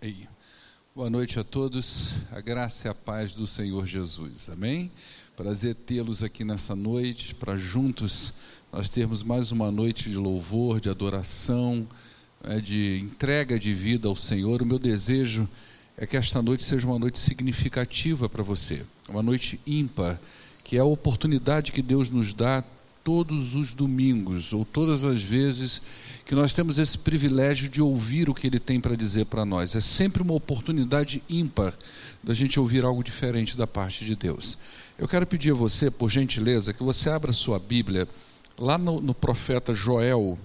Aí. Boa noite a todos, a graça e a paz do Senhor Jesus, amém? Prazer tê-los aqui nessa noite, para juntos nós termos mais uma noite de louvor, de adoração, né, de entrega de vida ao Senhor. O meu desejo é que esta noite seja uma noite significativa para você, uma noite ímpar, que é a oportunidade que Deus nos dá todos os domingos, ou todas as vezes que nós temos esse privilégio de ouvir o que ele tem para dizer para nós. É sempre uma oportunidade ímpar da gente ouvir algo diferente da parte de Deus. Eu quero pedir a você, por gentileza, que você abra sua Bíblia lá no, no profeta Joel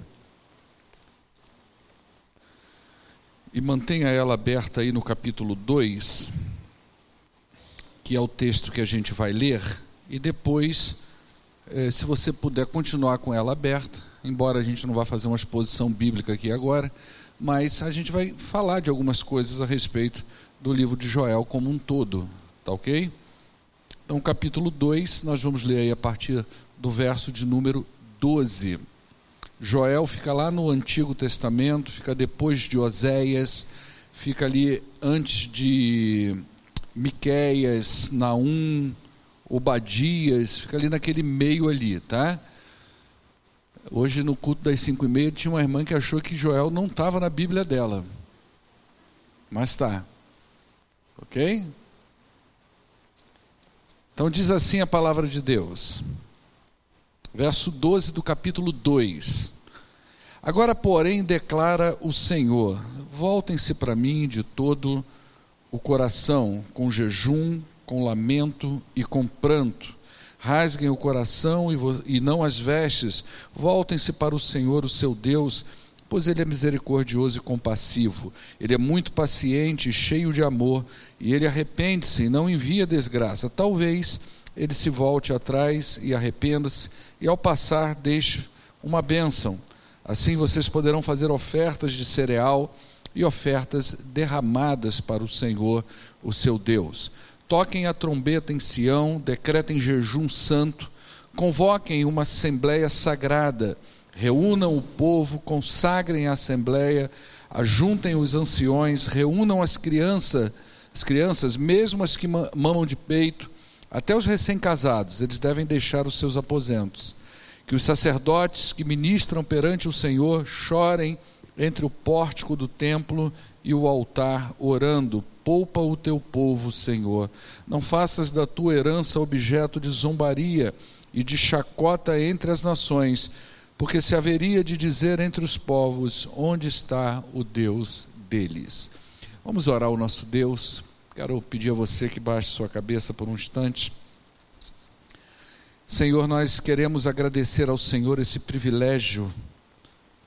e mantenha ela aberta aí no capítulo 2, que é o texto que a gente vai ler, e depois, se você puder continuar com ela aberta, embora a gente não vá fazer uma exposição bíblica aqui agora, mas a gente vai falar de algumas coisas a respeito do livro de Joel como um todo, tá ok? Então, capítulo 2, nós vamos ler aí a partir do verso de número 12. Joel fica lá no Antigo Testamento, fica depois de Oséias, fica ali antes de Miqueias, Naum, Obadias, fica ali naquele meio ali, tá? Hoje, no culto das cinco e meia, tinha uma irmã que achou que Joel não estava na Bíblia dela. Mas está. Ok? Então, diz assim a palavra de Deus. Verso 12 do capítulo 2. Agora, porém, declara o Senhor: voltem-se para mim de todo o coração, com jejum, com lamento e com pranto rasguem o coração e, não as vestes, voltem-se para o Senhor, o seu Deus, pois Ele é misericordioso e compassivo. Ele é muito paciente e cheio de amor, e Ele arrepende-se e não envia desgraça. Talvez Ele se volte atrás e arrependa-se, e ao passar deixe uma bênção. Assim vocês poderão fazer ofertas de cereal e ofertas derramadas para o Senhor, o seu Deus toquem a trombeta em Sião, decretem jejum santo, convoquem uma assembleia sagrada, reúnam o povo, consagrem a assembleia, ajuntem os anciões, reúnam as crianças, as crianças, mesmo as que mamam de peito, até os recém-casados, eles devem deixar os seus aposentos. Que os sacerdotes que ministram perante o Senhor chorem entre o pórtico do templo e o altar, orando: Poupa o teu povo, Senhor. Não faças da tua herança objeto de zombaria e de chacota entre as nações, porque se haveria de dizer entre os povos: Onde está o Deus deles? Vamos orar ao nosso Deus. Quero pedir a você que baixe sua cabeça por um instante. Senhor, nós queremos agradecer ao Senhor esse privilégio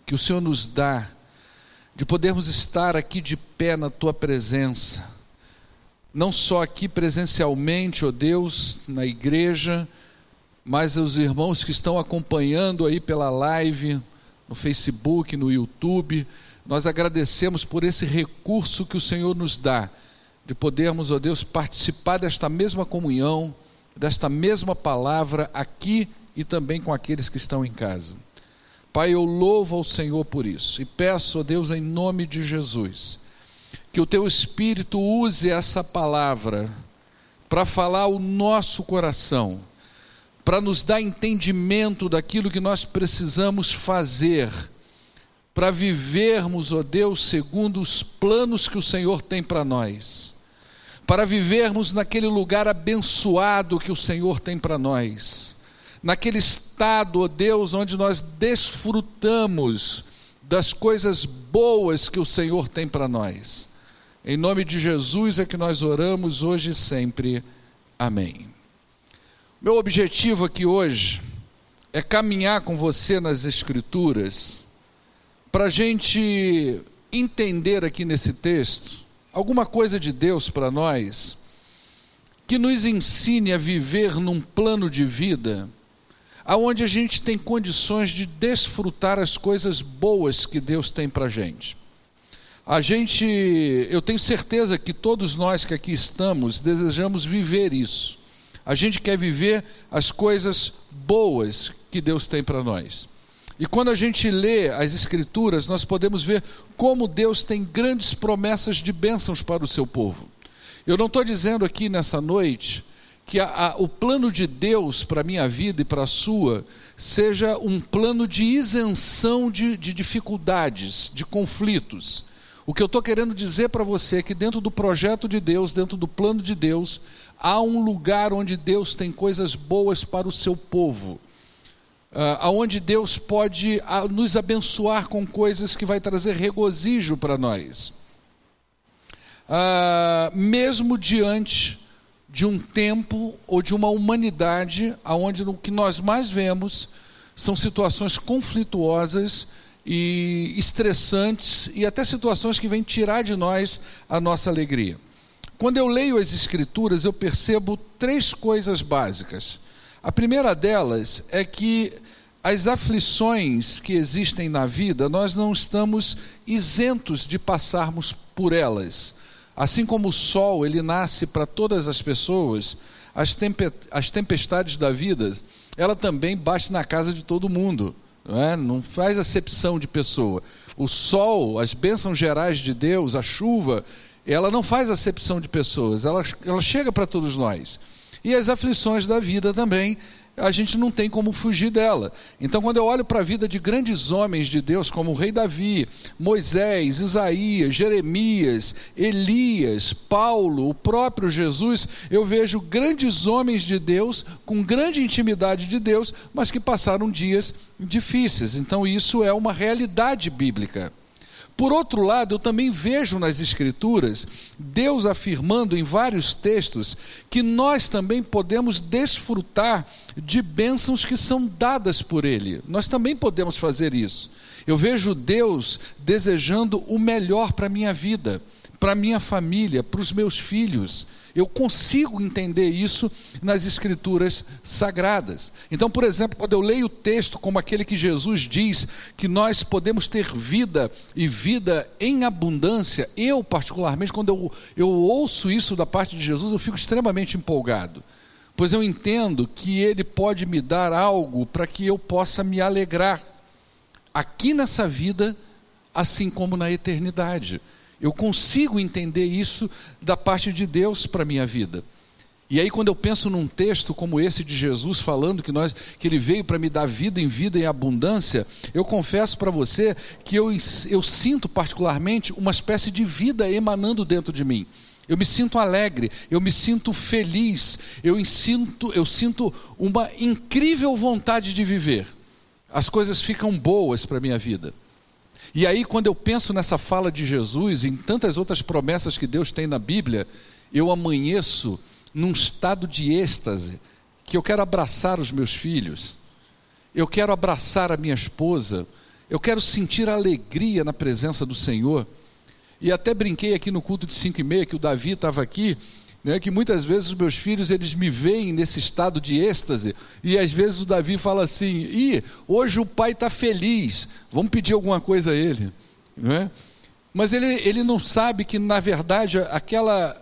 que o Senhor nos dá de podermos estar aqui de pé na tua presença, não só aqui presencialmente, ó oh Deus, na igreja, mas os irmãos que estão acompanhando aí pela live, no Facebook, no YouTube, nós agradecemos por esse recurso que o Senhor nos dá, de podermos, ó oh Deus, participar desta mesma comunhão, desta mesma palavra aqui e também com aqueles que estão em casa. Pai, eu louvo ao Senhor por isso e peço a Deus, em nome de Jesus, que o teu Espírito use essa palavra para falar o nosso coração, para nos dar entendimento daquilo que nós precisamos fazer, para vivermos, ó Deus, segundo os planos que o Senhor tem para nós, para vivermos naquele lugar abençoado que o Senhor tem para nós naquele estado, ó Deus, onde nós desfrutamos das coisas boas que o Senhor tem para nós. Em nome de Jesus é que nós oramos hoje e sempre. Amém. Meu objetivo aqui hoje é caminhar com você nas Escrituras para a gente entender aqui nesse texto alguma coisa de Deus para nós que nos ensine a viver num plano de vida aonde a gente tem condições de desfrutar as coisas boas que Deus tem para a gente. A gente, eu tenho certeza que todos nós que aqui estamos desejamos viver isso. A gente quer viver as coisas boas que Deus tem para nós. E quando a gente lê as Escrituras, nós podemos ver como Deus tem grandes promessas de bênçãos para o seu povo. Eu não estou dizendo aqui nessa noite que a, a, o plano de Deus para a minha vida e para a sua seja um plano de isenção de, de dificuldades, de conflitos. O que eu estou querendo dizer para você é que dentro do projeto de Deus, dentro do plano de Deus, há um lugar onde Deus tem coisas boas para o seu povo. Uh, aonde Deus pode uh, nos abençoar com coisas que vai trazer regozijo para nós. Uh, mesmo diante de um tempo ou de uma humanidade onde o que nós mais vemos são situações conflituosas e estressantes e até situações que vêm tirar de nós a nossa alegria. Quando eu leio as Escrituras, eu percebo três coisas básicas. A primeira delas é que as aflições que existem na vida, nós não estamos isentos de passarmos por elas. Assim como o sol, ele nasce para todas as pessoas, as, tempestades da vida, ela também bate na casa de todo mundo. Não, é? não faz acepção de pessoa. O sol, as bênçãos gerais de Deus, a chuva, ela não faz acepção de pessoas, ela, ela chega para todos nós. E as aflições da vida também, a gente não tem como fugir dela. Então, quando eu olho para a vida de grandes homens de Deus, como o rei Davi, Moisés, Isaías, Jeremias, Elias, Paulo, o próprio Jesus, eu vejo grandes homens de Deus, com grande intimidade de Deus, mas que passaram dias difíceis. Então, isso é uma realidade bíblica. Por outro lado, eu também vejo nas Escrituras Deus afirmando em vários textos que nós também podemos desfrutar de bênçãos que são dadas por Ele. Nós também podemos fazer isso. Eu vejo Deus desejando o melhor para a minha vida, para minha família, para os meus filhos. Eu consigo entender isso nas escrituras sagradas. Então, por exemplo, quando eu leio o texto como aquele que Jesus diz que nós podemos ter vida e vida em abundância, eu, particularmente, quando eu, eu ouço isso da parte de Jesus, eu fico extremamente empolgado. Pois eu entendo que Ele pode me dar algo para que eu possa me alegrar aqui nessa vida, assim como na eternidade. Eu consigo entender isso da parte de Deus para a minha vida. E aí, quando eu penso num texto como esse de Jesus falando que, nós, que ele veio para me dar vida em vida em abundância, eu confesso para você que eu, eu sinto particularmente uma espécie de vida emanando dentro de mim. Eu me sinto alegre, eu me sinto feliz, eu sinto, eu sinto uma incrível vontade de viver. As coisas ficam boas para a minha vida. E aí, quando eu penso nessa fala de Jesus e em tantas outras promessas que Deus tem na Bíblia, eu amanheço num estado de êxtase, que eu quero abraçar os meus filhos, eu quero abraçar a minha esposa, eu quero sentir alegria na presença do Senhor. E até brinquei aqui no culto de 5 e meia, que o Davi estava aqui, né, que muitas vezes os meus filhos eles me veem nesse estado de êxtase e às vezes o Davi fala assim: "Ih, hoje o pai está feliz, vamos pedir alguma coisa a ele", né? Mas ele, ele não sabe que na verdade aquela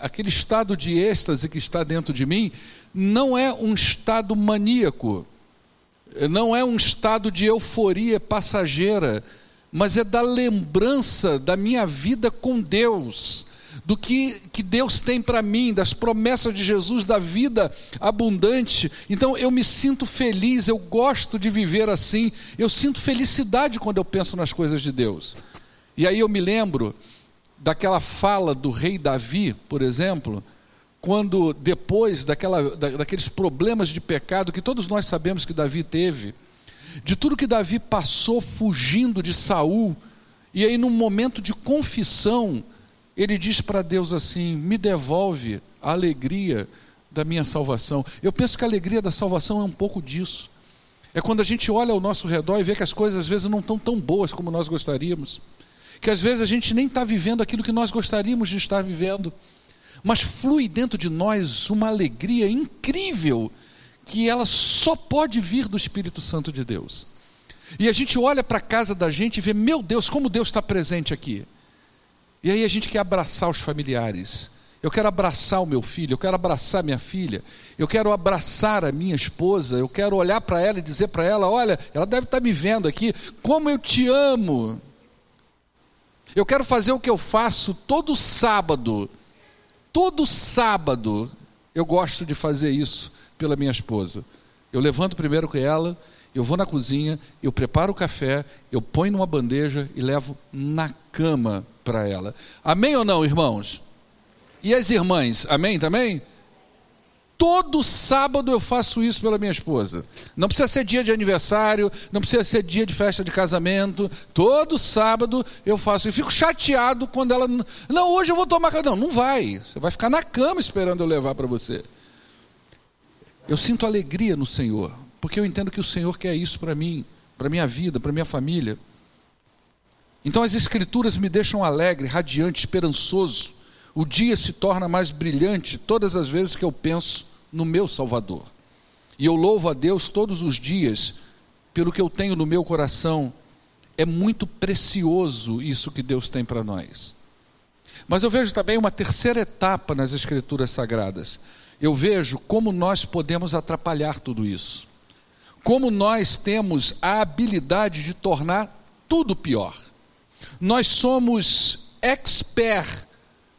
aquele estado de êxtase que está dentro de mim não é um estado maníaco, não é um estado de euforia passageira, mas é da lembrança da minha vida com Deus do que, que Deus tem para mim, das promessas de Jesus, da vida abundante. Então eu me sinto feliz, eu gosto de viver assim, eu sinto felicidade quando eu penso nas coisas de Deus. E aí eu me lembro daquela fala do rei Davi, por exemplo, quando depois daquela, da, daqueles problemas de pecado que todos nós sabemos que Davi teve, de tudo que Davi passou fugindo de Saul, e aí num momento de confissão, ele diz para Deus assim: me devolve a alegria da minha salvação. Eu penso que a alegria da salvação é um pouco disso. É quando a gente olha ao nosso redor e vê que as coisas às vezes não estão tão boas como nós gostaríamos. Que às vezes a gente nem está vivendo aquilo que nós gostaríamos de estar vivendo. Mas flui dentro de nós uma alegria incrível que ela só pode vir do Espírito Santo de Deus. E a gente olha para a casa da gente e vê, meu Deus, como Deus está presente aqui. E aí a gente quer abraçar os familiares. Eu quero abraçar o meu filho, eu quero abraçar minha filha, eu quero abraçar a minha esposa, eu quero olhar para ela e dizer para ela: olha, ela deve estar tá me vendo aqui, como eu te amo. Eu quero fazer o que eu faço todo sábado. Todo sábado eu gosto de fazer isso pela minha esposa. Eu levanto primeiro com ela, eu vou na cozinha, eu preparo o café, eu ponho numa bandeja e levo na cama para ela. Amém ou não, irmãos? E as irmãs, amém também? Todo sábado eu faço isso pela minha esposa. Não precisa ser dia de aniversário, não precisa ser dia de festa de casamento. Todo sábado eu faço. E fico chateado quando ela. Não, hoje eu vou tomar. Não, não vai. Você vai ficar na cama esperando eu levar para você. Eu sinto alegria no Senhor, porque eu entendo que o Senhor quer isso para mim, para minha vida, para minha família. Então as Escrituras me deixam alegre, radiante, esperançoso. O dia se torna mais brilhante todas as vezes que eu penso no meu Salvador. E eu louvo a Deus todos os dias pelo que eu tenho no meu coração. É muito precioso isso que Deus tem para nós. Mas eu vejo também uma terceira etapa nas Escrituras Sagradas. Eu vejo como nós podemos atrapalhar tudo isso. Como nós temos a habilidade de tornar tudo pior. Nós somos expert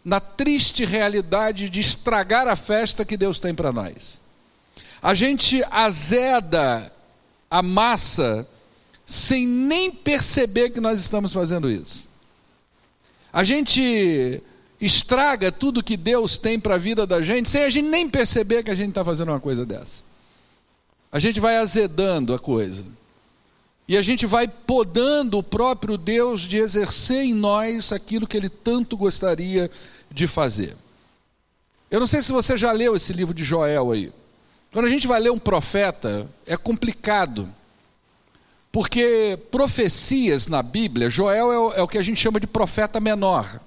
na triste realidade de estragar a festa que Deus tem para nós. A gente azeda a massa sem nem perceber que nós estamos fazendo isso. A gente estraga tudo que Deus tem para a vida da gente sem a gente nem perceber que a gente está fazendo uma coisa dessa. A gente vai azedando a coisa. E a gente vai podando o próprio Deus de exercer em nós aquilo que ele tanto gostaria de fazer. Eu não sei se você já leu esse livro de Joel aí. Quando a gente vai ler um profeta, é complicado. Porque profecias na Bíblia, Joel é o, é o que a gente chama de profeta menor.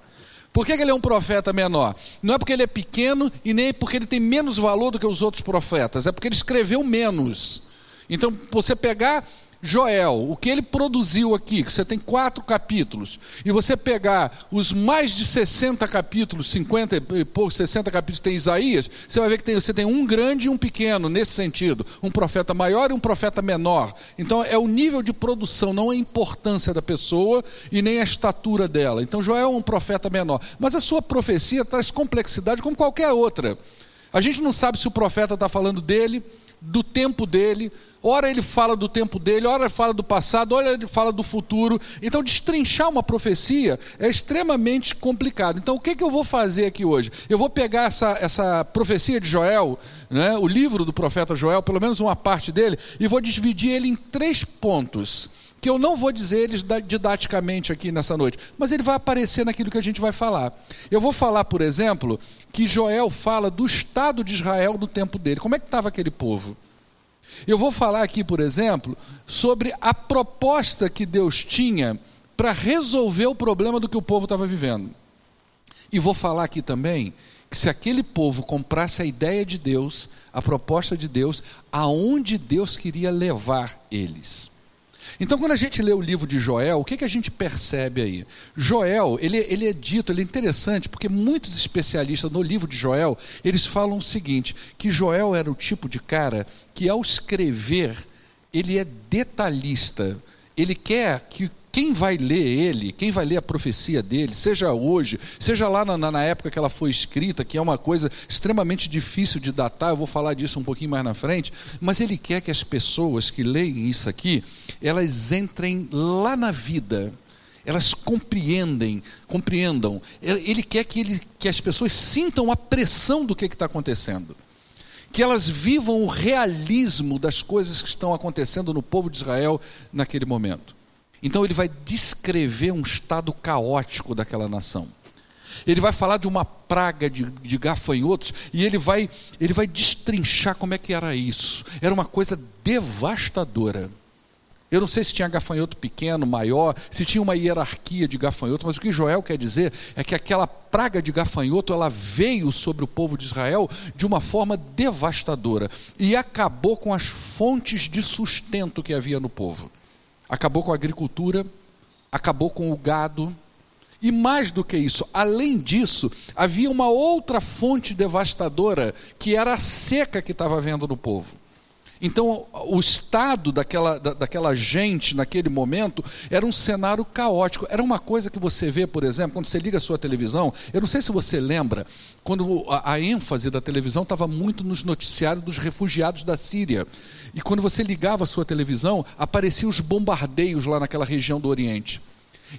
Por que, que, ele é um profeta menor? Não é porque ele é pequeno e nem porque ele tem menos valor do que os outros profetas, é porque ele escreveu menos. Então, você pegar Joel, o que ele produziu aqui, que você tem quatro capítulos, e você pegar os mais de 60 capítulos, 50 e poucos, 60 capítulos tem Isaías, você vai ver que tem, você tem um grande e um pequeno nesse sentido, um profeta maior e um profeta menor. Então é o nível de produção, não a importância da pessoa e nem a estatura dela. Então Joel é um profeta menor, mas a sua profecia traz complexidade como qualquer outra. A gente não sabe se o profeta está falando dele, do tempo dele, Ora ele fala do tempo dele, ora ele fala do passado, ora ele fala do futuro. Então, destrinchar uma profecia é extremamente complicado. Então, o que, que eu vou fazer aqui hoje? Eu vou pegar essa, essa profecia de Joel, né, o livro do profeta Joel, pelo menos uma parte dele, e vou dividir ele em três pontos. Que eu não vou dizer eles didaticamente aqui nessa noite, mas ele vai aparecer naquilo que a gente vai falar. Eu vou falar, por exemplo, que Joel fala do Estado de Israel no tempo dele. Como é que estava aquele povo? Eu vou falar aqui, por exemplo, sobre a proposta que Deus tinha para resolver o problema do que o povo estava vivendo. E vou falar aqui também que se aquele povo comprasse a ideia de Deus, a proposta de Deus, aonde Deus queria levar eles. Então, quando a gente lê o livro de Joel, o que, que a gente percebe aí? Joel, ele, ele é dito, ele é interessante, porque muitos especialistas no livro de Joel, eles falam o seguinte, que Joel era o tipo de cara que ao escrever, ele é detalhista, ele quer que quem vai ler ele, quem vai ler a profecia dele, seja hoje, seja lá na, na, época que ela foi escrita, que é uma coisa extremamente difícil de datar, eu vou falar disso um pouquinho mais na frente, mas ele quer que as pessoas que leem isso aqui, elas entrem lá na vida, elas compreendem, compreendam. Ele quer que, ele, que as pessoas sintam a pressão do que está acontecendo que elas vivam o realismo das coisas que estão acontecendo no povo de Israel naquele momento. Então ele vai descrever um estado caótico daquela nação. Ele vai falar de uma praga de, de gafanhotos e ele vai, ele vai destrinchar como é que era isso. Era uma coisa devastadora. Eu não sei se tinha gafanhoto pequeno, maior, se tinha uma hierarquia de gafanhoto, mas o que Joel quer dizer é que aquela praga de gafanhoto ela veio sobre o povo de Israel de uma forma devastadora e acabou com as fontes de sustento que havia no povo acabou com a agricultura, acabou com o gado. E mais do que isso, além disso, havia uma outra fonte devastadora, que era a seca que estava havendo no povo. Então, o estado daquela, da, daquela gente naquele momento era um cenário caótico. Era uma coisa que você vê, por exemplo, quando você liga a sua televisão. Eu não sei se você lembra, quando a, a ênfase da televisão estava muito nos noticiários dos refugiados da Síria. E quando você ligava a sua televisão, apareciam os bombardeios lá naquela região do Oriente.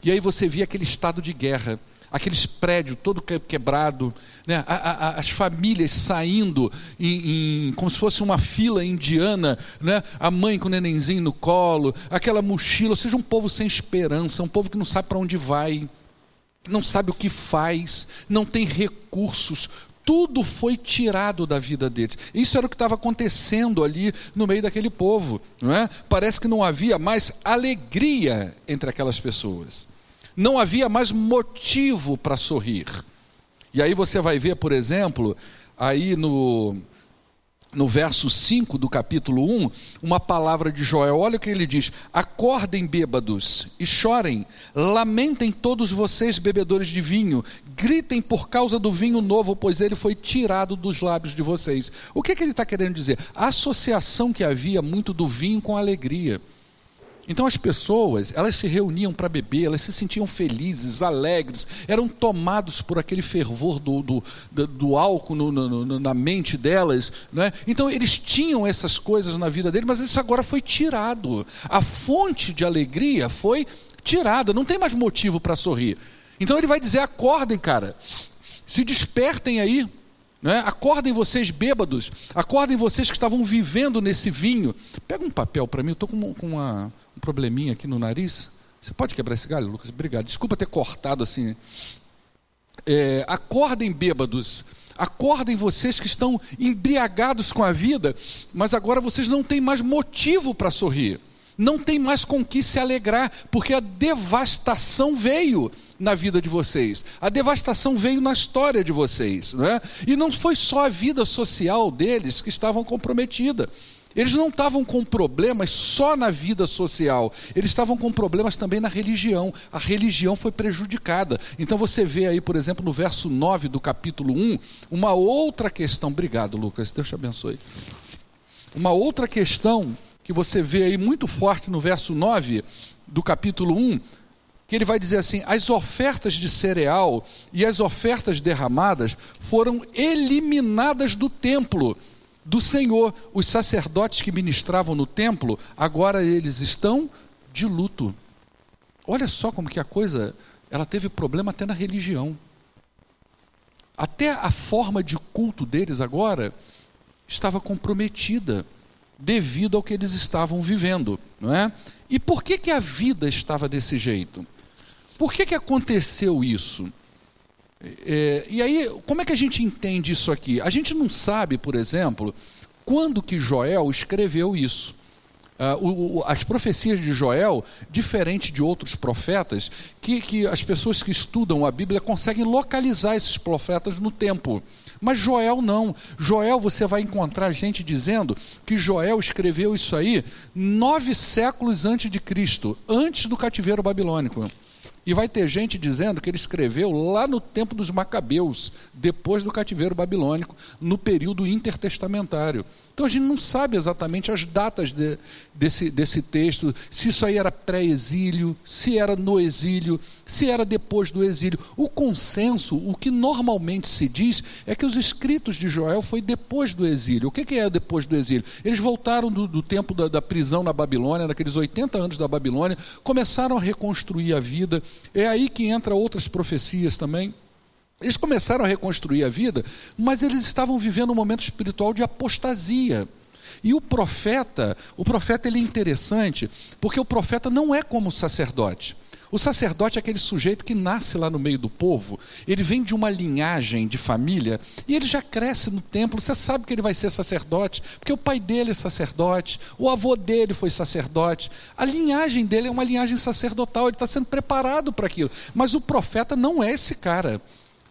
E aí você via aquele estado de guerra, aqueles prédios todo quebrado, né? a, a, as famílias saindo em, em, como se fosse uma fila indiana, né? a mãe com o nenenzinho no colo, aquela mochila, ou seja, um povo sem esperança, um povo que não sabe para onde vai, não sabe o que faz, não tem recursos, tudo foi tirado da vida deles. Isso era o que estava acontecendo ali no meio daquele povo. Não é? Parece que não havia mais alegria entre aquelas pessoas. Não havia mais motivo para sorrir. E aí você vai ver, por exemplo, aí no, no verso 5 do capítulo 1, uma palavra de Joel. Olha o que ele diz: Acordem bêbados e chorem, lamentem todos vocês, bebedores de vinho, gritem por causa do vinho novo, pois ele foi tirado dos lábios de vocês. O que, é que ele está querendo dizer? A associação que havia muito do vinho com a alegria. Então as pessoas, elas se reuniam para beber, elas se sentiam felizes, alegres, eram tomados por aquele fervor do, do, do, do álcool no, no, na mente delas. Né? Então eles tinham essas coisas na vida deles, mas isso agora foi tirado. A fonte de alegria foi tirada, não tem mais motivo para sorrir. Então ele vai dizer: acordem, cara, se despertem aí, né? Acordem vocês bêbados, acordem vocês que estavam vivendo nesse vinho. Pega um papel para mim, eu estou com uma, um probleminha aqui no nariz. Você pode quebrar esse galho, Lucas? Obrigado. Desculpa ter cortado assim. É, acordem bêbados, acordem vocês que estão embriagados com a vida, mas agora vocês não têm mais motivo para sorrir não tem mais com que se alegrar, porque a devastação veio na vida de vocês, a devastação veio na história de vocês, não é? e não foi só a vida social deles que estavam comprometida. Eles não estavam com problemas só na vida social, eles estavam com problemas também na religião. A religião foi prejudicada. Então você vê aí, por exemplo, no verso 9 do capítulo 1, uma outra questão. Obrigado, Lucas, Deus te abençoe. Uma outra questão que você vê aí muito forte no verso 9 do capítulo 1, que ele vai dizer assim: as ofertas de cereal e as ofertas derramadas foram eliminadas do templo do Senhor. Os sacerdotes que ministravam no templo, agora eles estão de luto. Olha só como que a coisa, ela teve problema até na religião. Até a forma de culto deles agora estava comprometida devido ao que eles estavam vivendo, não é? E por que que a vida estava desse jeito? Por que que aconteceu isso? É, e aí, como é que a gente entende isso aqui? A gente não sabe, por exemplo, quando que Joel escreveu isso. Uh, o, as profecias de Joel, diferente de outros profetas, que, que as pessoas que estudam a Bíblia conseguem localizar esses profetas no tempo. Mas Joel não. Joel, você vai encontrar gente dizendo que Joel escreveu isso aí nove séculos antes de Cristo, antes do cativeiro babilônico. E vai ter gente dizendo que ele escreveu lá no tempo dos Macabeus, depois do cativeiro babilônico, no período intertestamentário. Então a gente não sabe exatamente as datas de, desse, desse texto, se isso aí era pré-exílio, se era no exílio, se era depois do exílio. O consenso, o que normalmente se diz, é que os escritos de Joel foi depois do exílio. O que, que é depois do exílio? Eles voltaram do, do tempo da, da prisão na Babilônia, naqueles 80 anos da Babilônia, começaram a reconstruir a vida. É aí que entra outras profecias também. Eles começaram a reconstruir a vida, mas eles estavam vivendo um momento espiritual de apostasia. E o profeta, o profeta ele é interessante, porque o profeta não é como o sacerdote. O sacerdote é aquele sujeito que nasce lá no meio do povo, ele vem de uma linhagem de família e ele já cresce no templo. Você sabe que ele vai ser sacerdote, porque o pai dele é sacerdote, o avô dele foi sacerdote. A linhagem dele é uma linhagem sacerdotal, ele está sendo preparado para aquilo. Mas o profeta não é esse cara.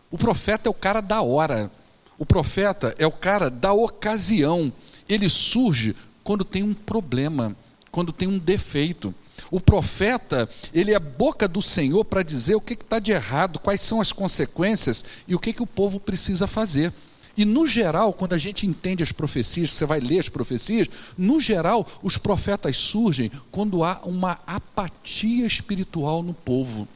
O profeta é o cara da hora. O profeta é o cara da ocasião. Ele surge quando tem um problema, quando tem um defeito. O profeta, ele é a boca do Senhor para dizer o que está de errado, quais são as consequências e o que, que o povo precisa fazer. E no geral, quando a gente entende as profecias, você vai ler as profecias, no geral, os profetas surgem quando há uma apatia espiritual no povo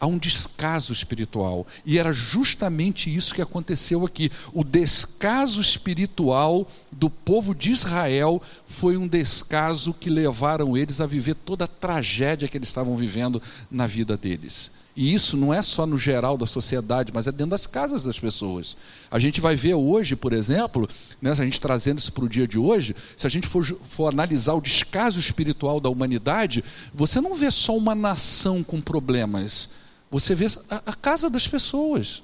há um descaso espiritual. E era justamente isso que aconteceu aqui. O descaso espiritual do povo de Israel foi um descaso que levaram eles a viver toda a tragédia que eles estavam vivendo na vida deles. E isso não é só no geral da sociedade, mas é dentro das casas das pessoas. A gente vai ver hoje, por exemplo, né, se a gente trazendo isso para o dia de hoje, se a gente for, for analisar o descaso espiritual da humanidade, você não vê só uma nação com problemas você vê a, a casa das pessoas.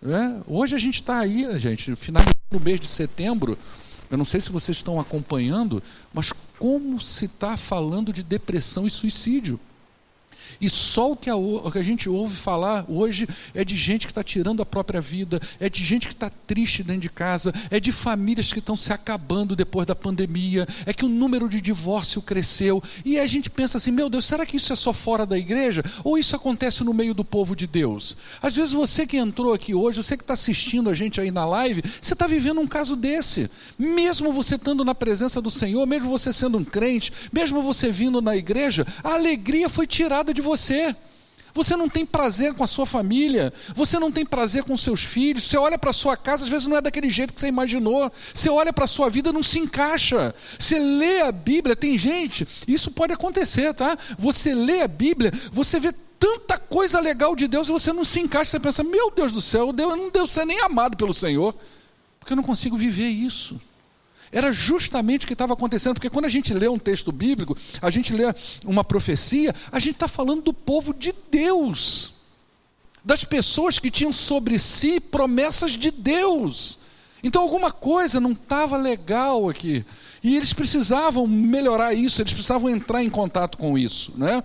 Né? Hoje a gente está aí, gente, finalizando o mês de setembro. Eu não sei se vocês estão acompanhando, mas como se está falando de depressão e suicídio. E só o que a, o que a gente ouve falar hoje é de gente que está tirando a própria vida, é de gente que está triste dentro de casa, é de famílias que estão se acabando depois da pandemia, é que o número de divórcio cresceu. E a gente pensa assim: meu Deus, será que isso é só fora da igreja? Ou isso acontece no meio do povo de Deus? Às vezes você que entrou aqui hoje, você que está assistindo a gente aí na live, você está vivendo um caso desse. Mesmo você estando na presença do Senhor, mesmo você sendo um crente, mesmo você vindo na igreja, a alegria foi tirada de você. Você não tem prazer com a sua família, você não tem prazer com seus filhos. Você olha para a sua casa, às vezes não é daquele jeito que você imaginou. Você olha para a sua vida, não se encaixa. Você lê a Bíblia, tem gente, isso pode acontecer, tá? Você lê a Bíblia, você vê tanta coisa legal de Deus e você não se encaixa. Você pensa, meu Deus do céu, eu não devo ser nem amado pelo Senhor, porque eu não consigo viver isso. Era justamente o que estava acontecendo, porque quando a gente lê um texto bíblico, a gente lê uma profecia, a gente está falando do povo de Deus, das pessoas que tinham sobre si promessas de Deus. Então alguma coisa não estava legal aqui. E eles precisavam melhorar isso, eles precisavam entrar em contato com isso. Né?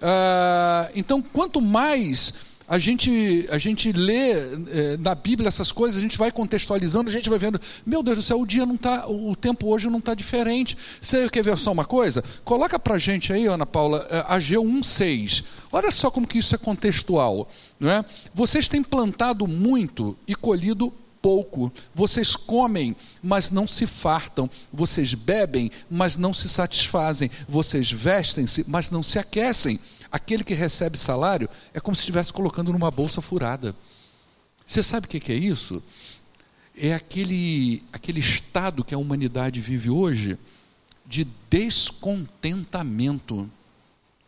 Ah, então, quanto mais a gente, a gente lê é, na Bíblia essas coisas, a gente vai contextualizando, a gente vai vendo, meu Deus do céu, o dia não tá, o tempo hoje não está diferente. Você quer ver só uma coisa? Coloca para a gente aí, Ana Paula, é, Ageu 1,6. Olha só como que isso é contextual. Não é? Vocês têm plantado muito e colhido pouco. Vocês comem, mas não se fartam. Vocês bebem, mas não se satisfazem. Vocês vestem-se, mas não se aquecem. Aquele que recebe salário é como se estivesse colocando numa bolsa furada. Você sabe o que é isso? É aquele, aquele estado que a humanidade vive hoje de descontentamento.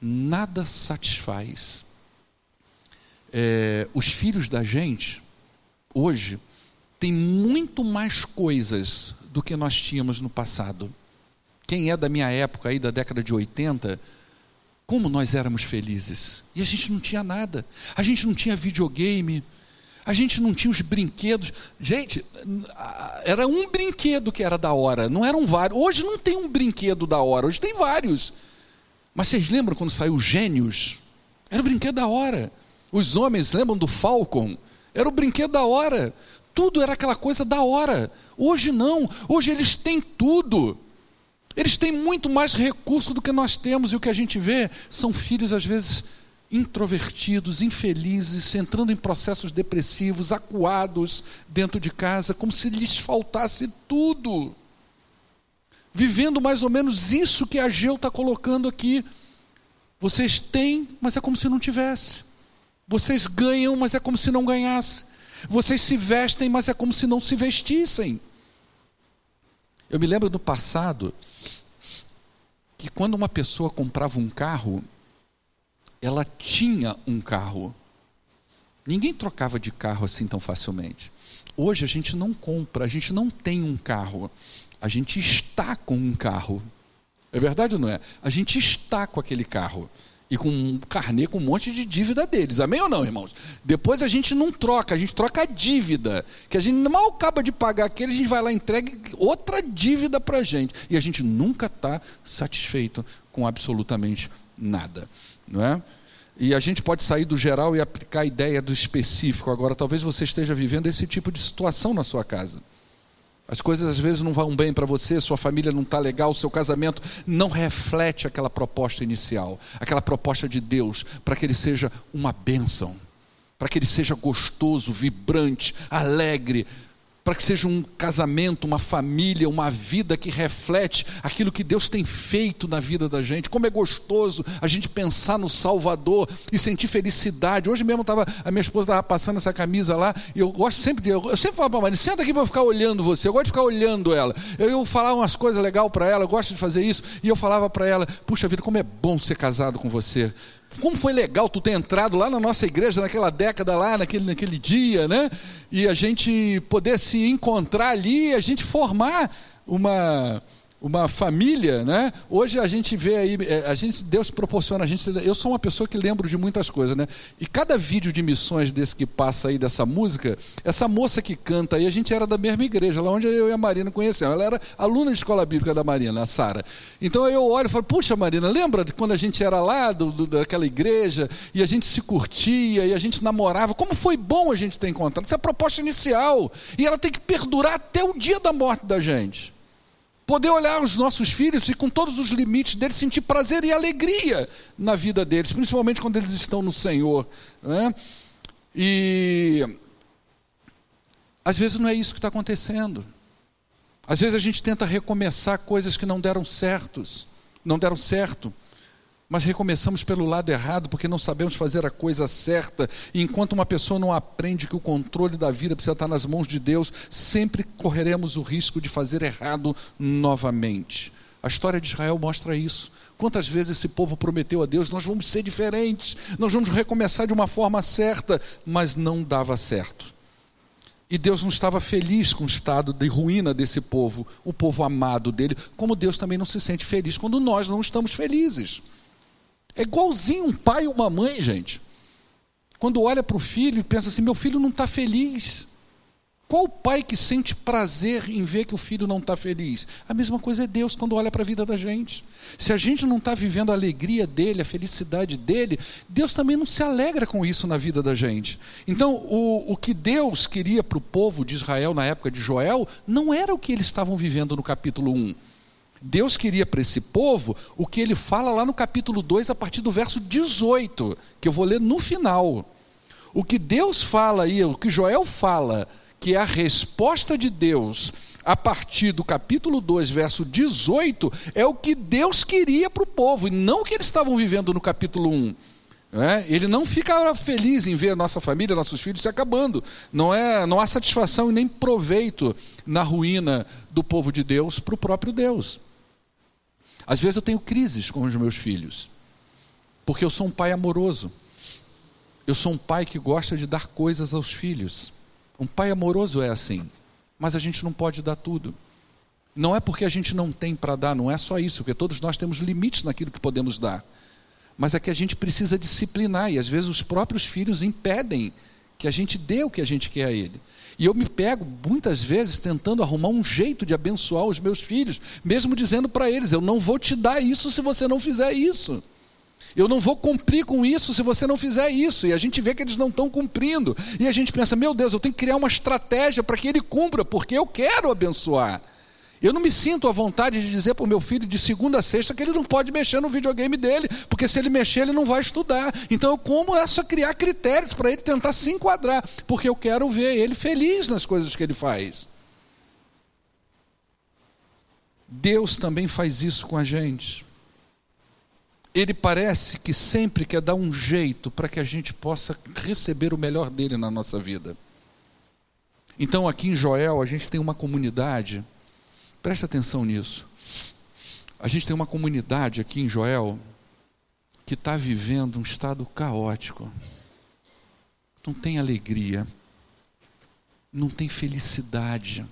Nada satisfaz. É, os filhos da gente, hoje, têm muito mais coisas do que nós tínhamos no passado. Quem é da minha época aí, da década de 80, como nós éramos felizes. E a gente não tinha nada. A gente não tinha videogame. A gente não tinha os brinquedos. Gente, era um brinquedo que era da hora, não eram vários. Hoje não tem um brinquedo da hora, hoje tem vários. Mas vocês lembram quando saiu Gênios? Era o brinquedo da hora. Os homens lembram do Falcon? Era o brinquedo da hora. Tudo era aquela coisa da hora. Hoje não. Hoje eles têm tudo. Eles têm muito mais recurso do que nós temos, e o que a gente vê são filhos, às vezes, introvertidos, infelizes, entrando em processos depressivos, acuados dentro de casa, como se lhes faltasse tudo. Vivendo mais ou menos isso que a Geu está colocando aqui. Vocês têm, mas é como se não tivesse. Vocês ganham, mas é como se não ganhasse. Vocês se vestem, mas é como se não se vestissem. Eu me lembro do passado, que quando uma pessoa comprava um carro, ela tinha um carro. Ninguém trocava de carro assim tão facilmente. Hoje a gente não compra, a gente não tem um carro. A gente está com um carro. É verdade ou não é? A gente está com aquele carro e com um carnê com um monte de dívida deles. Amém ou não, irmãos? Depois a gente não troca, a gente troca a dívida. Que a gente mal acaba de pagar aquele, a gente vai lá e entrega outra dívida para a gente. E a gente nunca está satisfeito com absolutamente nada. Não é? E a gente pode sair do geral e aplicar a ideia do específico. Agora, talvez você esteja vivendo esse tipo de situação na sua casa. As coisas às vezes não vão bem para você, sua família não está legal, seu casamento não reflete aquela proposta inicial, aquela proposta de Deus, para que ele seja uma bênção, para que ele seja gostoso, vibrante, alegre, para que seja um casamento, uma família, uma vida que reflete aquilo que Deus tem feito na vida da gente. Como é gostoso a gente pensar no Salvador e sentir felicidade. Hoje mesmo tava, a minha esposa estava passando essa camisa lá e eu gosto sempre de. Eu sempre falo para a Maria, senta aqui para eu ficar olhando você. Eu gosto de ficar olhando ela. Eu, eu falava umas coisas legais para ela, eu gosto de fazer isso. E eu falava para ela: puxa vida, como é bom ser casado com você. Como foi legal tu ter entrado lá na nossa igreja naquela década lá, naquele, naquele dia, né? E a gente poder se encontrar ali, a gente formar uma uma família, né? Hoje a gente vê aí, é, a gente, Deus proporciona a gente. Eu sou uma pessoa que lembro de muitas coisas, né? E cada vídeo de missões desse que passa aí dessa música, essa moça que canta aí, a gente era da mesma igreja, lá onde eu e a Marina conhecemos. Ela era aluna de escola bíblica da Marina, a Sara. Então eu olho e falo, puxa, Marina, lembra de quando a gente era lá do, do, daquela igreja e a gente se curtia e a gente namorava? Como foi bom a gente ter encontrado? Essa é a proposta inicial. E ela tem que perdurar até o dia da morte da gente. Poder olhar os nossos filhos e, com todos os limites deles, sentir prazer e alegria na vida deles, principalmente quando eles estão no Senhor. Né? E às vezes não é isso que está acontecendo. Às vezes a gente tenta recomeçar coisas que não deram certos, não deram certo mas recomeçamos pelo lado errado porque não sabemos fazer a coisa certa. E enquanto uma pessoa não aprende que o controle da vida precisa estar nas mãos de Deus, sempre correremos o risco de fazer errado novamente. A história de Israel mostra isso. Quantas vezes esse povo prometeu a Deus: nós vamos ser diferentes, nós vamos recomeçar de uma forma certa, mas não dava certo. E Deus não estava feliz com o estado de ruína desse povo, o povo amado dele, como Deus também não se sente feliz quando nós não estamos felizes. É igualzinho um pai ou uma mãe, gente. Quando olha para o filho e pensa assim: meu filho não está feliz. Qual pai que sente prazer em ver que o filho não está feliz? A mesma coisa é Deus quando olha para a vida da gente. Se a gente não está vivendo a alegria dele, a felicidade dele, Deus também não se alegra com isso na vida da gente. Então, o, o que Deus queria para o povo de Israel na época de Joel, não era o que eles estavam vivendo no capítulo 1. Deus queria para esse povo o que ele fala lá no capítulo 2, a partir do verso 18, que eu vou ler no final. O que Deus fala aí, o que Joel fala, que é a resposta de Deus a partir do capítulo 2, verso 18, é o que Deus queria para o povo, e não o que eles estavam vivendo no capítulo 1. É? Ele não fica feliz em ver a nossa família, nossos filhos se acabando. Não, é, não há satisfação e nem proveito na ruína do povo de Deus para o próprio Deus. Às vezes eu tenho crises com os meus filhos, porque eu sou um pai amoroso. Eu sou um pai que gosta de dar coisas aos filhos. Um pai amoroso é assim, mas a gente não pode dar tudo. Não é porque a gente não tem para dar, não é só isso, porque todos nós temos limites naquilo que podemos dar. Mas é que a gente precisa disciplinar e às vezes os próprios filhos impedem que a gente dê o que a gente quer a ele. E eu me pego muitas vezes tentando arrumar um jeito de abençoar os meus filhos, mesmo dizendo para eles: eu não vou te dar isso se você não fizer isso. Eu não vou cumprir com isso se você não fizer isso. E a gente vê que eles não estão cumprindo. E a gente pensa: meu Deus, eu tenho que criar uma estratégia para que ele cumpra, porque eu quero abençoar. Eu não me sinto à vontade de dizer para o meu filho de segunda a sexta que ele não pode mexer no videogame dele, porque se ele mexer, ele não vai estudar. Então eu é só criar critérios para ele tentar se enquadrar, porque eu quero ver ele feliz nas coisas que ele faz. Deus também faz isso com a gente. Ele parece que sempre quer dar um jeito para que a gente possa receber o melhor dele na nossa vida. Então, aqui em Joel, a gente tem uma comunidade Preste atenção nisso. A gente tem uma comunidade aqui em Joel que está vivendo um estado caótico. Não tem alegria, não tem felicidade,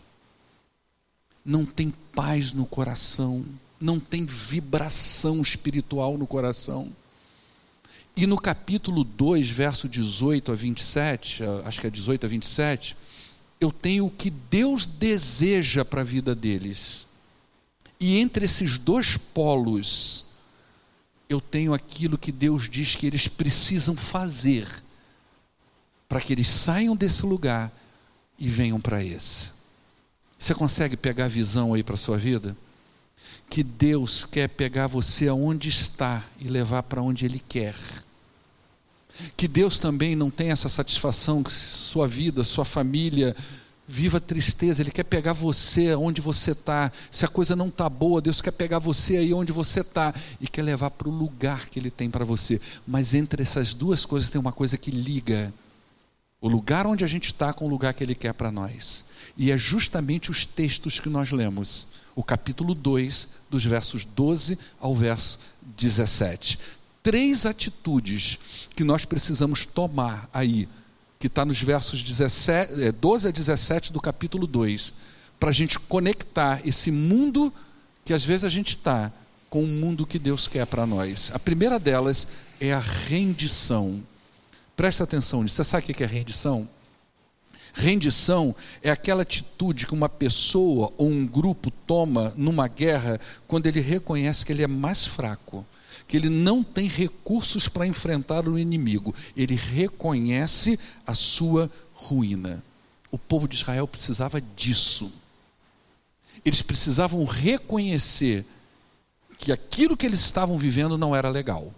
não tem paz no coração, não tem vibração espiritual no coração. E no capítulo 2, verso 18 a 27, acho que é 18 a 27, eu tenho o que Deus deseja para a vida deles. E entre esses dois polos, eu tenho aquilo que Deus diz que eles precisam fazer para que eles saiam desse lugar e venham para esse. Você consegue pegar a visão aí para a sua vida? Que Deus quer pegar você aonde está e levar para onde Ele quer. Que Deus também não tem essa satisfação que sua vida, sua família viva tristeza. Ele quer pegar você onde você está. Se a coisa não está boa, Deus quer pegar você aí onde você está e quer levar para o lugar que Ele tem para você. Mas entre essas duas coisas tem uma coisa que liga o lugar onde a gente está com o lugar que Ele quer para nós. E é justamente os textos que nós lemos, o capítulo 2, dos versos 12 ao verso 17 três atitudes que nós precisamos tomar aí, que está nos versos 17, 12 é, a 17 do capítulo 2, para a gente conectar esse mundo que às vezes a gente está com o mundo que Deus quer para nós. A primeira delas é a rendição. Presta atenção nisso. Você sabe o que é rendição? Rendição é aquela atitude que uma pessoa ou um grupo toma numa guerra quando ele reconhece que ele é mais fraco que ele não tem recursos para enfrentar o inimigo, ele reconhece a sua ruína. O povo de Israel precisava disso. Eles precisavam reconhecer que aquilo que eles estavam vivendo não era legal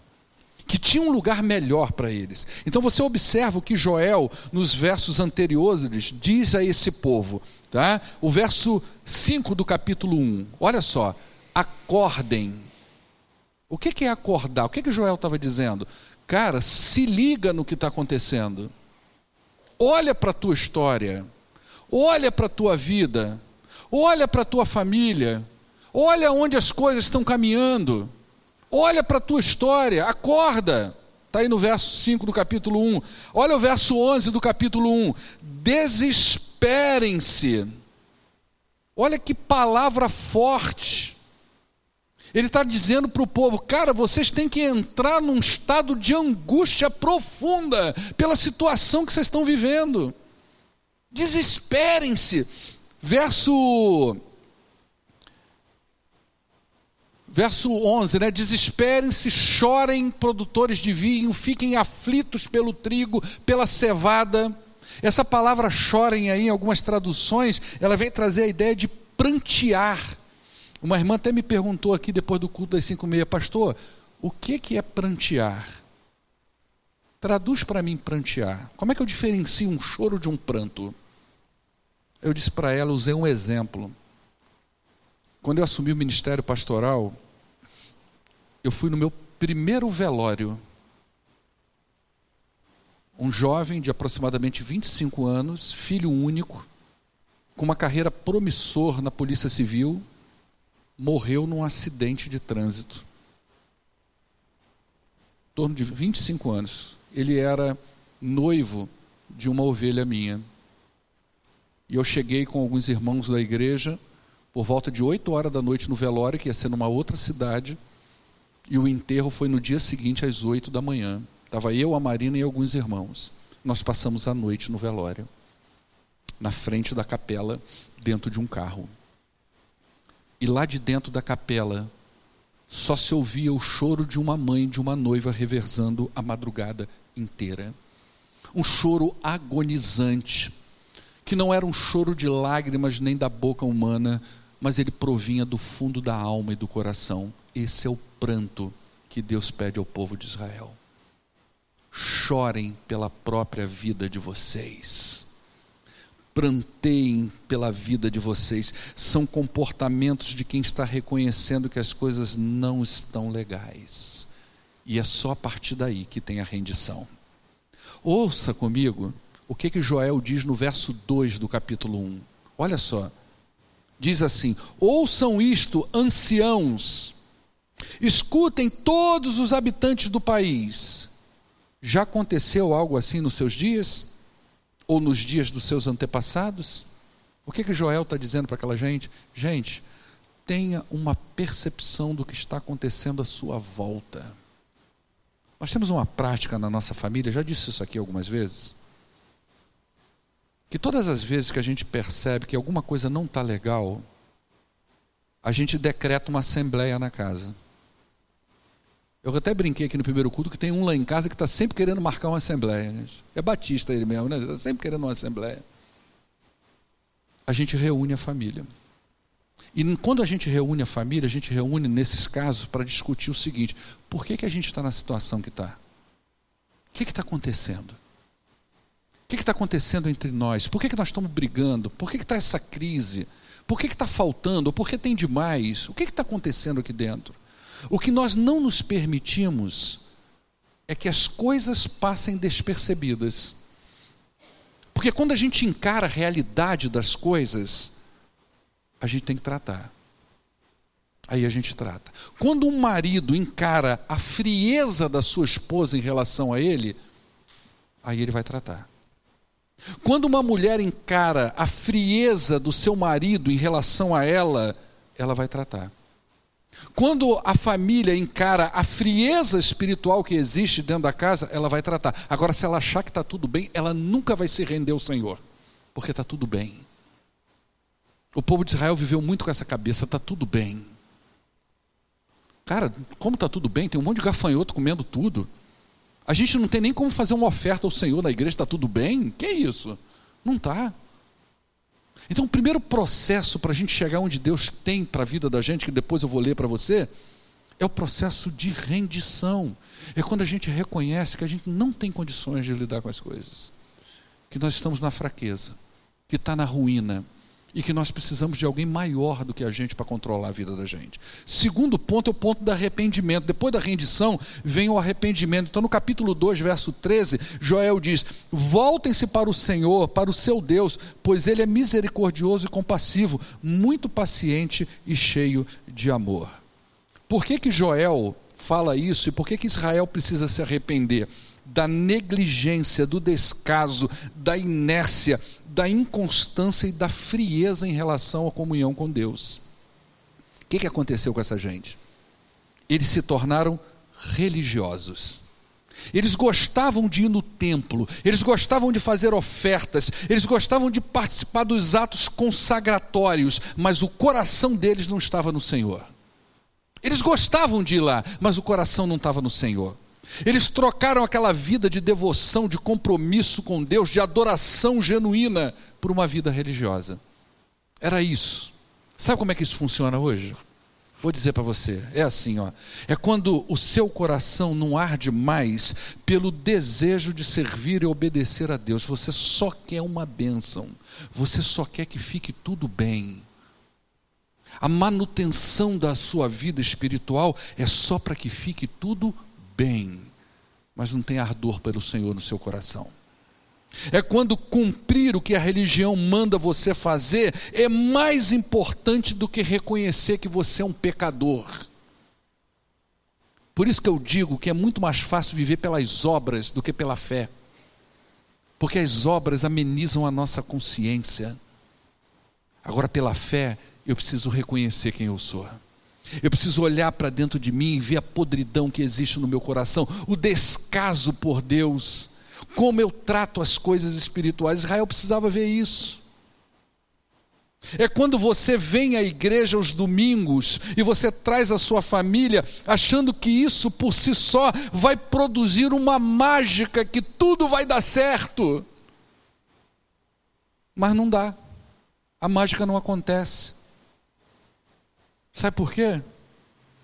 que tinha um lugar melhor para eles. Então você observa o que Joel, nos versos anteriores, diz a esse povo. Tá? O verso 5 do capítulo 1. Olha só. Acordem o que é acordar? O que, que Joel estava dizendo? Cara, se liga no que está acontecendo. Olha para a tua história. Olha para a tua vida. Olha para a tua família. Olha onde as coisas estão caminhando. Olha para a tua história. Acorda. Está aí no verso 5 do capítulo 1. Olha o verso 11 do capítulo 1. Desesperem-se. Olha que palavra forte. Ele está dizendo para o povo: cara, vocês têm que entrar num estado de angústia profunda pela situação que vocês estão vivendo. Desesperem-se. Verso. Verso 11, né? Desesperem-se, chorem, produtores de vinho, fiquem aflitos pelo trigo, pela cevada. Essa palavra chorem aí, em algumas traduções, ela vem trazer a ideia de prantear uma irmã até me perguntou aqui depois do culto das cinco e meia, pastor, o que, que é prantear? Traduz para mim prantear. Como é que eu diferencio um choro de um pranto? Eu disse para ela, usei um exemplo. Quando eu assumi o ministério pastoral, eu fui no meu primeiro velório. Um jovem de aproximadamente 25 anos, filho único, com uma carreira promissor na Polícia Civil, morreu num acidente de trânsito. Em torno de 25 anos. Ele era noivo de uma ovelha minha. E eu cheguei com alguns irmãos da igreja por volta de 8 horas da noite no velório, que ia ser numa outra cidade, e o enterro foi no dia seguinte às 8 da manhã. Estava eu, a Marina e alguns irmãos. Nós passamos a noite no velório, na frente da capela, dentro de um carro. E lá de dentro da capela só se ouvia o choro de uma mãe de uma noiva reversando a madrugada inteira. Um choro agonizante, que não era um choro de lágrimas nem da boca humana, mas ele provinha do fundo da alma e do coração. Esse é o pranto que Deus pede ao povo de Israel. Chorem pela própria vida de vocês pranteiem pela vida de vocês. São comportamentos de quem está reconhecendo que as coisas não estão legais. E é só a partir daí que tem a rendição. Ouça comigo o que, que Joel diz no verso 2 do capítulo 1. Olha só. Diz assim: Ouçam isto, anciãos, escutem todos os habitantes do país. Já aconteceu algo assim nos seus dias? Ou nos dias dos seus antepassados? O que, que Joel está dizendo para aquela gente? Gente, tenha uma percepção do que está acontecendo à sua volta. Nós temos uma prática na nossa família, já disse isso aqui algumas vezes, que todas as vezes que a gente percebe que alguma coisa não está legal, a gente decreta uma assembleia na casa. Eu até brinquei aqui no primeiro culto que tem um lá em casa que está sempre querendo marcar uma assembleia. Né? É batista ele mesmo, né? Está sempre querendo uma assembleia. a gente reúne a família. E quando a gente reúne a família, a gente reúne nesses casos para discutir o seguinte: por que, que a gente está na situação que está? O que está acontecendo? O que está acontecendo entre nós? Por que, que nós estamos brigando? Por que está essa crise? Por que está faltando? Por que tem demais? O que está acontecendo aqui dentro? O que nós não nos permitimos é que as coisas passem despercebidas. Porque quando a gente encara a realidade das coisas, a gente tem que tratar. Aí a gente trata. Quando um marido encara a frieza da sua esposa em relação a ele, aí ele vai tratar. Quando uma mulher encara a frieza do seu marido em relação a ela, ela vai tratar. Quando a família encara a frieza espiritual que existe dentro da casa, ela vai tratar. Agora, se ela achar que está tudo bem, ela nunca vai se render ao Senhor, porque está tudo bem. O povo de Israel viveu muito com essa cabeça: está tudo bem. Cara, como está tudo bem? Tem um monte de gafanhoto comendo tudo. A gente não tem nem como fazer uma oferta ao Senhor na igreja, está tudo bem? Que isso? Não está. Então, o primeiro processo para a gente chegar onde Deus tem para a vida da gente, que depois eu vou ler para você, é o processo de rendição. É quando a gente reconhece que a gente não tem condições de lidar com as coisas, que nós estamos na fraqueza, que está na ruína, e que nós precisamos de alguém maior do que a gente para controlar a vida da gente. Segundo ponto é o ponto do arrependimento. Depois da rendição, vem o arrependimento. Então, no capítulo 2, verso 13, Joel diz: Voltem-se para o Senhor, para o seu Deus, pois ele é misericordioso e compassivo, muito paciente e cheio de amor. Por que, que Joel fala isso e por que, que Israel precisa se arrepender? Da negligência, do descaso, da inércia, da inconstância e da frieza em relação à comunhão com Deus. O que, que aconteceu com essa gente? Eles se tornaram religiosos. Eles gostavam de ir no templo, eles gostavam de fazer ofertas, eles gostavam de participar dos atos consagratórios, mas o coração deles não estava no Senhor. Eles gostavam de ir lá, mas o coração não estava no Senhor. Eles trocaram aquela vida de devoção, de compromisso com Deus, de adoração genuína, por uma vida religiosa. Era isso. Sabe como é que isso funciona hoje? Vou dizer para você, é assim, ó. É quando o seu coração não arde mais pelo desejo de servir e obedecer a Deus. Você só quer uma bênção. Você só quer que fique tudo bem. A manutenção da sua vida espiritual é só para que fique tudo bem, mas não tem ardor pelo Senhor no seu coração. É quando cumprir o que a religião manda você fazer é mais importante do que reconhecer que você é um pecador. Por isso que eu digo que é muito mais fácil viver pelas obras do que pela fé. Porque as obras amenizam a nossa consciência. Agora, pela fé, eu preciso reconhecer quem eu sou. Eu preciso olhar para dentro de mim e ver a podridão que existe no meu coração, o descaso por Deus, como eu trato as coisas espirituais. Israel precisava ver isso. É quando você vem à igreja aos domingos e você traz a sua família, achando que isso por si só vai produzir uma mágica, que tudo vai dar certo. Mas não dá. A mágica não acontece. Sabe por quê?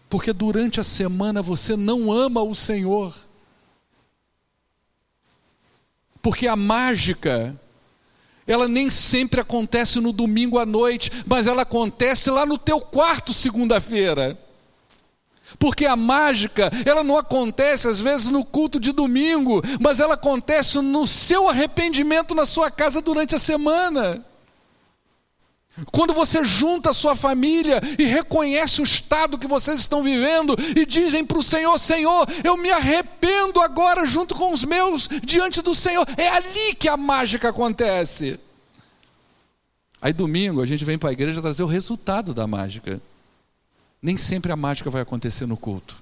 Porque durante a semana você não ama o Senhor. Porque a mágica, ela nem sempre acontece no domingo à noite, mas ela acontece lá no teu quarto segunda-feira. Porque a mágica, ela não acontece às vezes no culto de domingo, mas ela acontece no seu arrependimento na sua casa durante a semana. Quando você junta a sua família e reconhece o estado que vocês estão vivendo e dizem para o Senhor: Senhor, eu me arrependo agora junto com os meus diante do Senhor, é ali que a mágica acontece. Aí domingo a gente vem para a igreja trazer o resultado da mágica. Nem sempre a mágica vai acontecer no culto.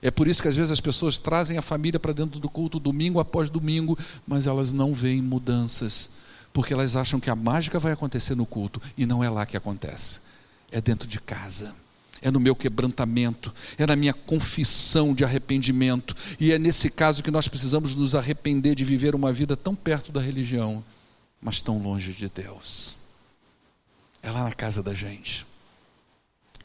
É por isso que às vezes as pessoas trazem a família para dentro do culto domingo após domingo, mas elas não veem mudanças porque elas acham que a mágica vai acontecer no culto e não é lá que acontece. É dentro de casa. É no meu quebrantamento, é na minha confissão de arrependimento, e é nesse caso que nós precisamos nos arrepender de viver uma vida tão perto da religião, mas tão longe de Deus. é lá na casa da gente.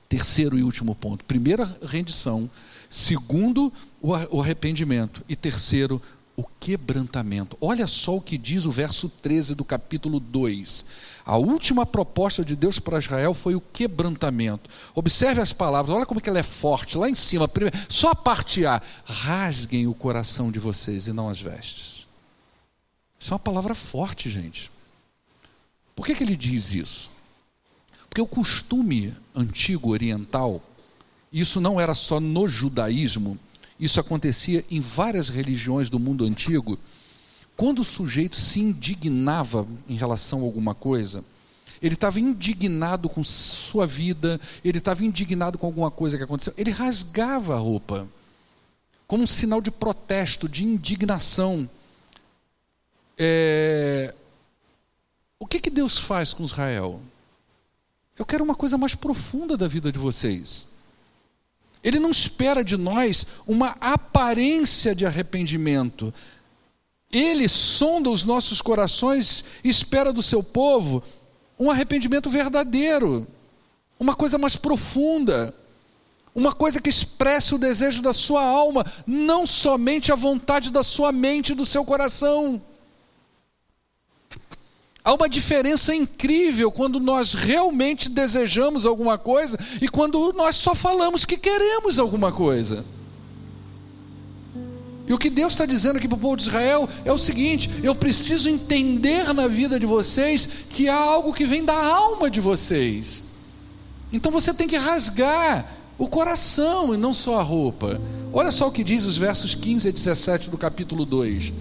Terceiro e último ponto: primeira, rendição. Segundo, o arrependimento. E terceiro, o quebrantamento. Olha só o que diz o verso 13 do capítulo 2. A última proposta de Deus para Israel foi o quebrantamento. Observe as palavras, olha como que ela é forte, lá em cima, primeiro, só a parte A. Rasguem o coração de vocês e não as vestes. Isso é uma palavra forte, gente. Por que, que ele diz isso? Porque o costume antigo oriental, isso não era só no judaísmo, isso acontecia em várias religiões do mundo antigo. Quando o sujeito se indignava em relação a alguma coisa, ele estava indignado com sua vida, ele estava indignado com alguma coisa que aconteceu, ele rasgava a roupa, como um sinal de protesto, de indignação. É... O que, que Deus faz com Israel? Eu quero uma coisa mais profunda da vida de vocês. Ele não espera de nós uma aparência de arrependimento. Ele sonda os nossos corações e espera do seu povo um arrependimento verdadeiro, uma coisa mais profunda, uma coisa que expresse o desejo da sua alma, não somente a vontade da sua mente e do seu coração. Há uma diferença incrível quando nós realmente desejamos alguma coisa e quando nós só falamos que queremos alguma coisa. E o que Deus está dizendo aqui para o povo de Israel é o seguinte: eu preciso entender na vida de vocês que há algo que vem da alma de vocês. Então você tem que rasgar o coração e não só a roupa. Olha só o que diz os versos 15 a 17 do capítulo 2.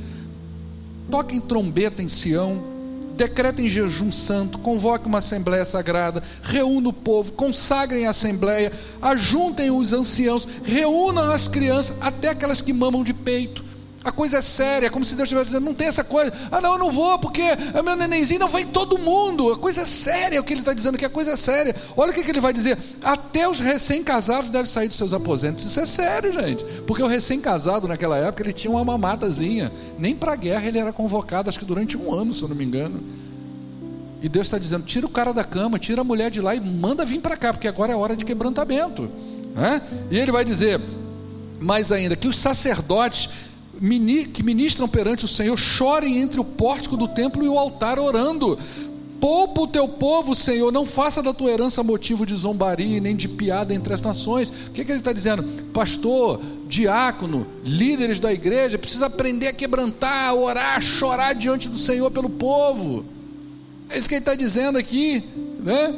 Toquem trombeta em Sião decretem jejum santo, convoque uma assembleia sagrada, reúna o povo, consagrem a assembleia, ajuntem os anciãos, reúnam as crianças, até aquelas que mamam de peito. A coisa é séria, como se Deus estivesse dizendo: não tem essa coisa, ah, não, eu não vou, porque é meu nenenzinho, não vem todo mundo. A coisa é séria, o que ele está dizendo que a coisa é séria. Olha o que, que ele vai dizer: até os recém-casados devem sair dos seus aposentos. Isso é sério, gente, porque o recém-casado naquela época ele tinha uma mamatazinha, nem para a guerra ele era convocado, acho que durante um ano, se eu não me engano. E Deus está dizendo: tira o cara da cama, tira a mulher de lá e manda vir para cá, porque agora é hora de quebrantamento. E ele vai dizer mais ainda: que os sacerdotes que ministram perante o Senhor chorem entre o pórtico do templo e o altar orando. Poupa o teu povo, Senhor, não faça da tua herança motivo de zombaria nem de piada entre as nações. O que, que ele está dizendo? Pastor, diácono, líderes da igreja, precisa aprender a quebrantar, a orar, a chorar diante do Senhor pelo povo. É isso que ele está dizendo aqui, né?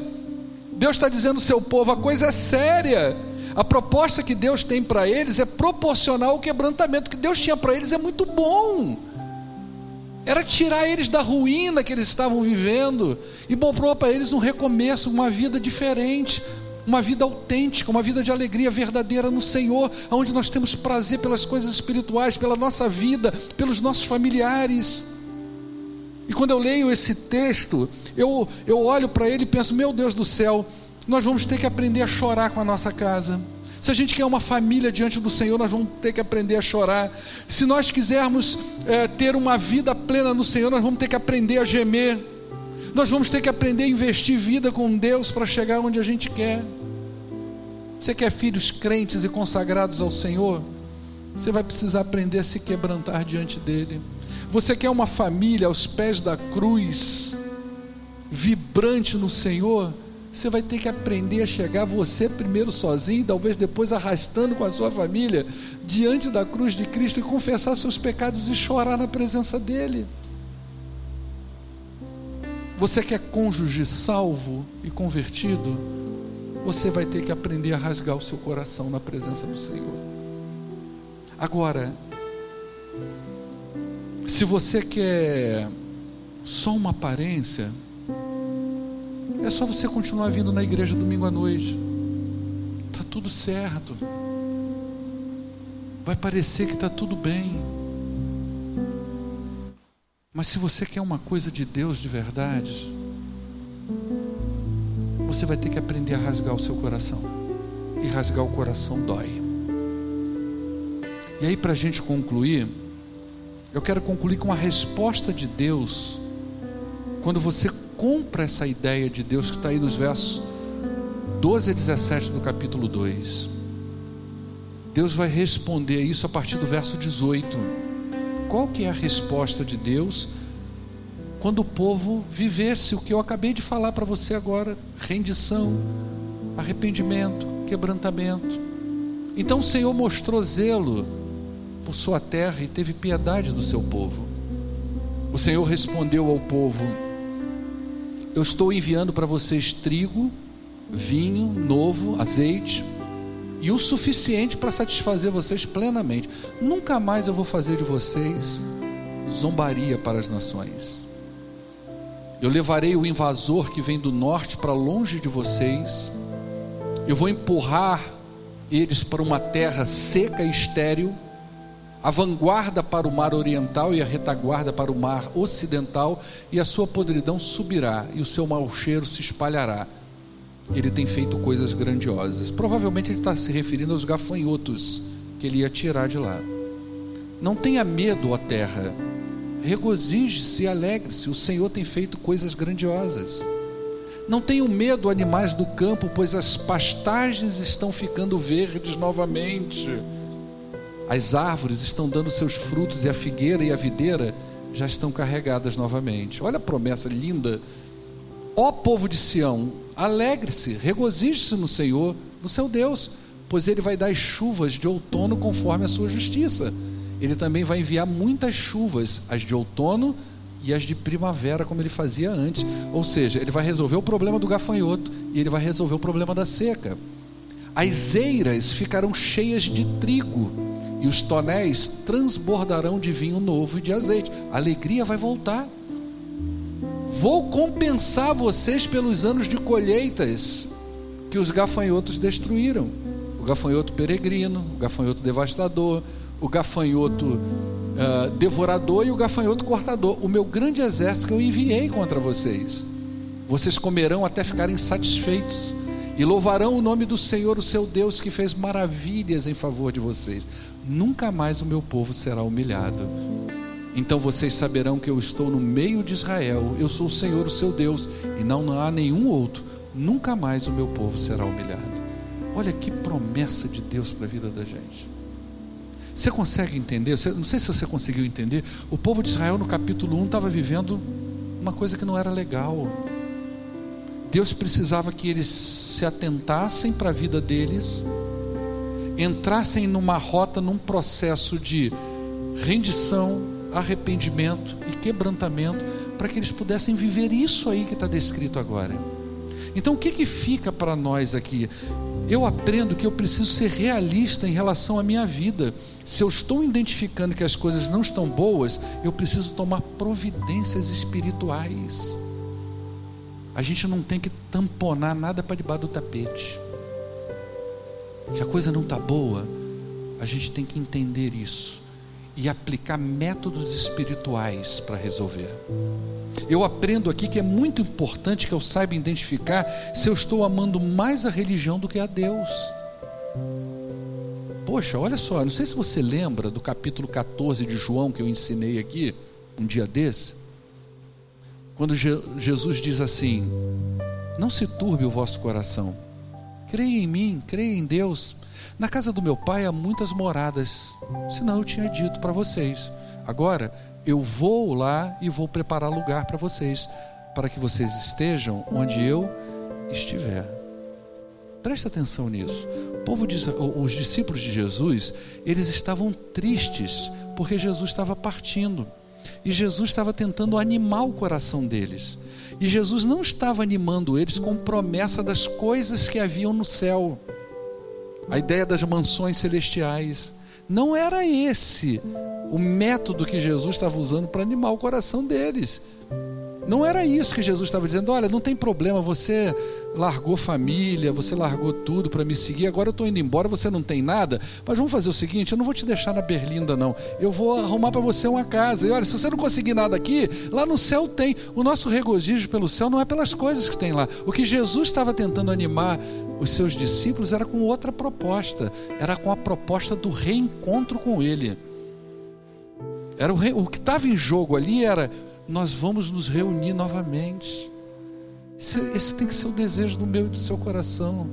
Deus está dizendo ao seu povo, a coisa é séria. A proposta que Deus tem para eles é proporcional ao quebrantamento. O que Deus tinha para eles é muito bom. Era tirar eles da ruína que eles estavam vivendo e mostrou para eles um recomeço, uma vida diferente, uma vida autêntica, uma vida de alegria verdadeira no Senhor, onde nós temos prazer pelas coisas espirituais, pela nossa vida, pelos nossos familiares. E quando eu leio esse texto, eu, eu olho para ele e penso: meu Deus do céu, nós vamos ter que aprender a chorar com a nossa casa. Se a gente quer uma família diante do Senhor, nós vamos ter que aprender a chorar. Se nós quisermos é, ter uma vida plena no Senhor, nós vamos ter que aprender a gemer. Nós vamos ter que aprender a investir vida com Deus para chegar onde a gente quer. Você quer filhos crentes e consagrados ao Senhor? Você vai precisar aprender a se quebrantar diante dEle. Você quer uma família aos pés da cruz, vibrante no Senhor? Você vai ter que aprender a chegar você primeiro sozinho, talvez depois arrastando com a sua família diante da cruz de Cristo e confessar seus pecados e chorar na presença dele. Você quer cônjuge salvo e convertido? Você vai ter que aprender a rasgar o seu coração na presença do Senhor. Agora, se você quer só uma aparência, é só você continuar vindo na igreja domingo à noite. Tá tudo certo. Vai parecer que está tudo bem. Mas se você quer uma coisa de Deus de verdade, você vai ter que aprender a rasgar o seu coração. E rasgar o coração dói. E aí, para a gente concluir, eu quero concluir com a resposta de Deus quando você compra essa ideia de Deus que está aí nos versos 12 a 17 do capítulo 2, Deus vai responder isso a partir do verso 18. Qual que é a resposta de Deus quando o povo vivesse o que eu acabei de falar para você agora: rendição, arrependimento, quebrantamento. Então o Senhor mostrou zelo por sua terra e teve piedade do seu povo. O Senhor respondeu ao povo: Eu estou enviando para vocês trigo, vinho novo, azeite e o suficiente para satisfazer vocês plenamente. Nunca mais eu vou fazer de vocês zombaria para as nações. Eu levarei o invasor que vem do norte para longe de vocês. Eu vou empurrar eles para uma terra seca e estéril, a vanguarda para o mar oriental e a retaguarda para o mar ocidental, e a sua podridão subirá e o seu mau cheiro se espalhará. Ele tem feito coisas grandiosas. Provavelmente ele está se referindo aos gafanhotos que ele ia tirar de lá. Não tenha medo, ó terra Regozije-se e alegre-se, o Senhor tem feito coisas grandiosas. Não tenham medo, animais do campo, pois as pastagens estão ficando verdes novamente. As árvores estão dando seus frutos e a figueira e a videira já estão carregadas novamente. Olha a promessa linda. Ó povo de Sião, alegre-se, regozije-se no Senhor, no seu Deus, pois ele vai dar chuvas de outono conforme a sua justiça ele também vai enviar muitas chuvas, as de outono e as de primavera, como ele fazia antes. Ou seja, ele vai resolver o problema do gafanhoto e ele vai resolver o problema da seca. As eiras ficarão cheias de trigo e os tonéis transbordarão de vinho novo e de azeite. A alegria vai voltar. Vou compensar vocês pelos anos de colheitas que os gafanhotos destruíram. O gafanhoto peregrino, o gafanhoto devastador, o gafanhoto uh, devorador e o gafanhoto cortador. O meu grande exército que eu enviei contra vocês. Vocês comerão até ficarem satisfeitos e louvarão o nome do Senhor, o seu Deus, que fez maravilhas em favor de vocês. Nunca mais o meu povo será humilhado. Então vocês saberão que eu estou no meio de Israel, eu sou o Senhor, o seu Deus, e não há nenhum outro. Nunca mais o meu povo será humilhado. Olha que promessa de Deus para a vida da gente. Você consegue entender? Não sei se você conseguiu entender. O povo de Israel, no capítulo 1, estava vivendo uma coisa que não era legal. Deus precisava que eles se atentassem para a vida deles, entrassem numa rota, num processo de rendição, arrependimento e quebrantamento, para que eles pudessem viver isso aí que está descrito agora. Então, o que, que fica para nós aqui? eu aprendo que eu preciso ser realista em relação à minha vida. Se eu estou identificando que as coisas não estão boas, eu preciso tomar providências espirituais. A gente não tem que tamponar nada para debaixo do tapete. Se a coisa não está boa, a gente tem que entender isso e aplicar métodos espirituais para resolver. Eu aprendo aqui que é muito importante que eu saiba identificar se eu estou amando mais a religião do que a Deus. Poxa, olha só, não sei se você lembra do capítulo 14 de João que eu ensinei aqui, um dia desse, quando Je Jesus diz assim: Não se turbe o vosso coração, creia em mim, creia em Deus. Na casa do meu pai há muitas moradas, senão eu tinha dito para vocês. Agora, eu vou lá e vou preparar lugar para vocês, para que vocês estejam onde eu estiver. Preste atenção nisso. O povo os discípulos de Jesus, eles estavam tristes porque Jesus estava partindo. E Jesus estava tentando animar o coração deles. E Jesus não estava animando eles com promessa das coisas que haviam no céu. A ideia das mansões celestiais. Não era esse o método que Jesus estava usando para animar o coração deles. Não era isso que Jesus estava dizendo. Olha, não tem problema, você largou família, você largou tudo para me seguir. Agora eu estou indo embora, você não tem nada. Mas vamos fazer o seguinte: eu não vou te deixar na Berlinda, não. Eu vou arrumar para você uma casa. E olha, se você não conseguir nada aqui, lá no céu tem. O nosso regozijo pelo céu não é pelas coisas que tem lá. O que Jesus estava tentando animar os seus discípulos era com outra proposta. Era com a proposta do reencontro com Ele. Era o, rei, o que estava em jogo ali era nós vamos nos reunir novamente. Esse, esse tem que ser o desejo do meu e do seu coração.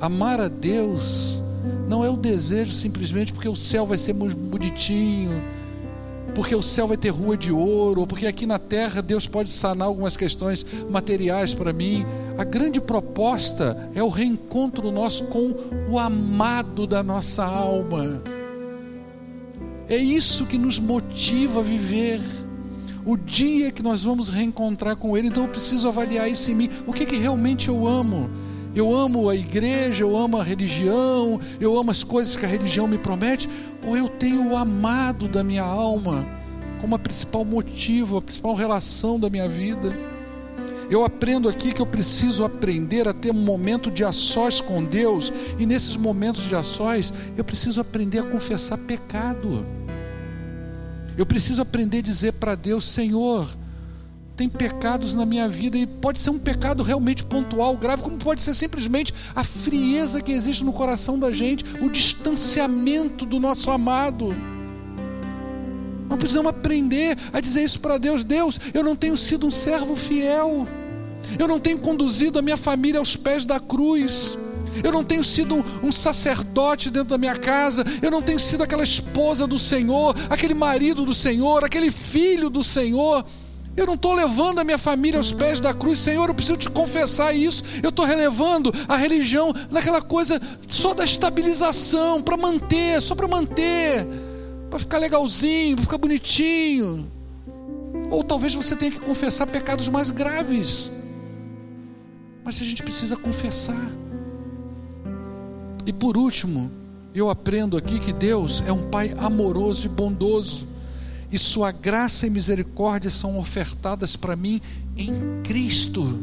Amar a Deus não é o desejo simplesmente porque o céu vai ser bonitinho, porque o céu vai ter rua de ouro, ou porque aqui na terra Deus pode sanar algumas questões materiais para mim. A grande proposta é o reencontro nosso com o amado da nossa alma. É isso que nos motiva a viver. O dia que nós vamos reencontrar com Ele, então eu preciso avaliar isso em mim. O que, que realmente eu amo? Eu amo a igreja, eu amo a religião, eu amo as coisas que a religião me promete, ou eu tenho o amado da minha alma como a principal motivo, a principal relação da minha vida? Eu aprendo aqui que eu preciso aprender a ter um momento de açós com Deus, e nesses momentos de açós, eu preciso aprender a confessar pecado. Eu preciso aprender a dizer para Deus: Senhor, tem pecados na minha vida e pode ser um pecado realmente pontual, grave, como pode ser simplesmente a frieza que existe no coração da gente, o distanciamento do nosso amado. Nós precisamos aprender a dizer isso para Deus: Deus, eu não tenho sido um servo fiel, eu não tenho conduzido a minha família aos pés da cruz. Eu não tenho sido um, sacerdote dentro da minha casa, eu não tenho sido aquela esposa do Senhor, aquele marido do Senhor, aquele filho do Senhor eu não estou levando a minha família aos pés da cruz, Senhor. Eu preciso te confessar isso. Eu estou relevando a religião naquela coisa só da estabilização, para manter, só para manter, para ficar legalzinho, para ficar bonitinho. Ou talvez você tenha que confessar pecados mais graves. Mas a gente precisa confessar. E por último, eu aprendo aqui que Deus é um Pai amoroso e bondoso e Sua graça e misericórdia são ofertadas para mim em Cristo.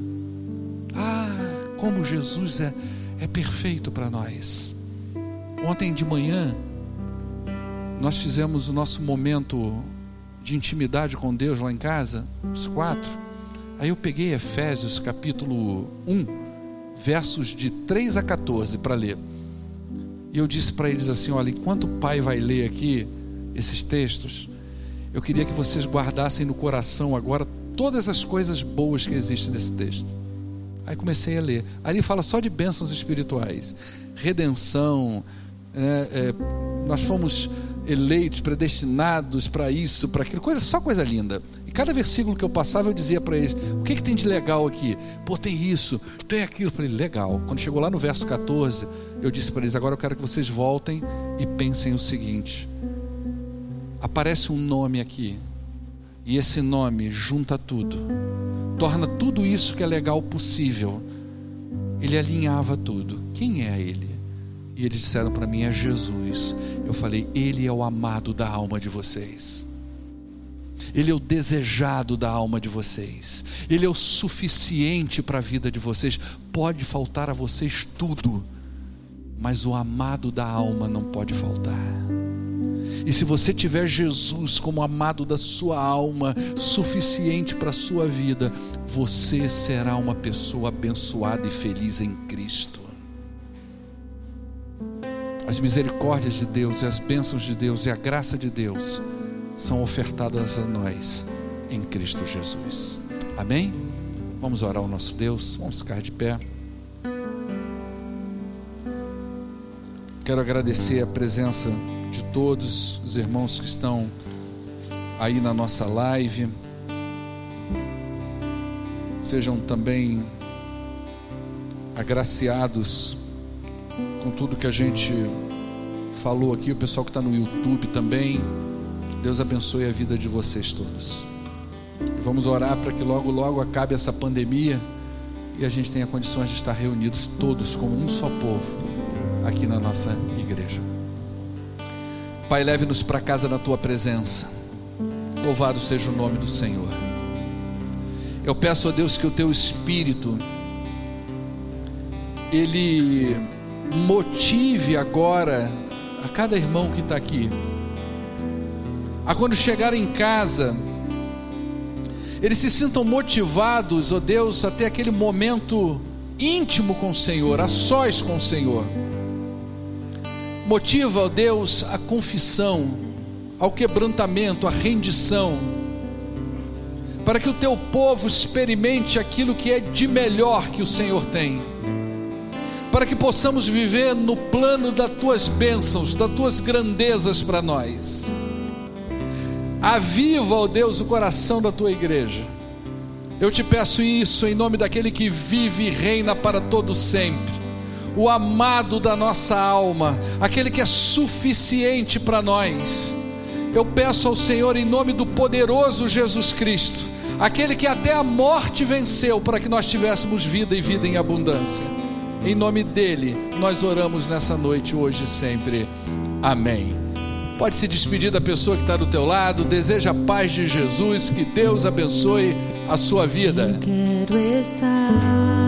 Ah, como Jesus é, é perfeito para nós. Ontem de manhã, nós fizemos o nosso momento de intimidade com Deus lá em casa, os quatro. Aí eu peguei Efésios capítulo 1, versos de 3 a 14 para ler. E eu disse para eles assim: olha, enquanto o pai vai ler aqui esses textos, eu queria que vocês guardassem no coração agora todas as coisas boas que existem nesse texto. Aí comecei a ler. Ali fala só de bênçãos espirituais, redenção. É, é, nós fomos eleitos, predestinados para isso, para aquilo, coisa, só coisa linda. Cada versículo que eu passava, eu dizia para eles: o que, que tem de legal aqui? Pô, tem isso, tem aquilo. Eu falei: legal. Quando chegou lá no verso 14, eu disse para eles: agora eu quero que vocês voltem e pensem o seguinte aparece um nome aqui. E esse nome junta tudo, torna tudo isso que é legal possível. Ele alinhava tudo. Quem é ele? E eles disseram para mim: é Jesus. Eu falei: Ele é o amado da alma de vocês. Ele é o desejado da alma de vocês. Ele é o suficiente para a vida de vocês. Pode faltar a vocês tudo, mas o amado da alma não pode faltar. E se você tiver Jesus como amado da sua alma, suficiente para a sua vida, você será uma pessoa abençoada e feliz em Cristo. As misericórdias de Deus, e as bênçãos de Deus e a graça de Deus são ofertadas a nós em Cristo Jesus. Amém? Vamos orar ao nosso Deus, vamos ficar de pé. Quero agradecer a presença de todos os irmãos que estão aí na nossa live. Sejam também agraciados com tudo que a gente falou aqui, o pessoal que está no YouTube também. Deus abençoe a vida de vocês todos. E vamos orar para que logo, logo acabe essa pandemia e a gente tenha condições de estar reunidos todos como um só povo aqui na nossa igreja. Pai, leve-nos para casa na tua presença. Louvado seja o nome do Senhor. Eu peço a Deus que o teu espírito ele motive agora a cada irmão que está aqui, a quando chegar em casa, eles se sintam motivados, ó oh Deus, até aquele momento íntimo com o Senhor, a sós com o Senhor motiva, ó Deus, a confissão, ao quebrantamento, a rendição, para que o teu povo experimente aquilo que é de melhor que o Senhor tem, para que possamos viver no plano das tuas bênçãos, das tuas grandezas para nós. Aviva, ó Deus, o coração da tua igreja. Eu te peço isso em nome daquele que vive e reina para todo sempre o amado da nossa alma, aquele que é suficiente para nós. Eu peço ao Senhor, em nome do poderoso Jesus Cristo, aquele que até a morte venceu para que nós tivéssemos vida e vida em abundância. Em nome dele, nós oramos nessa noite, hoje e sempre. Amém. Pode se despedir da pessoa que está do teu lado, deseja a paz de Jesus, que Deus abençoe a sua vida. Eu quero estar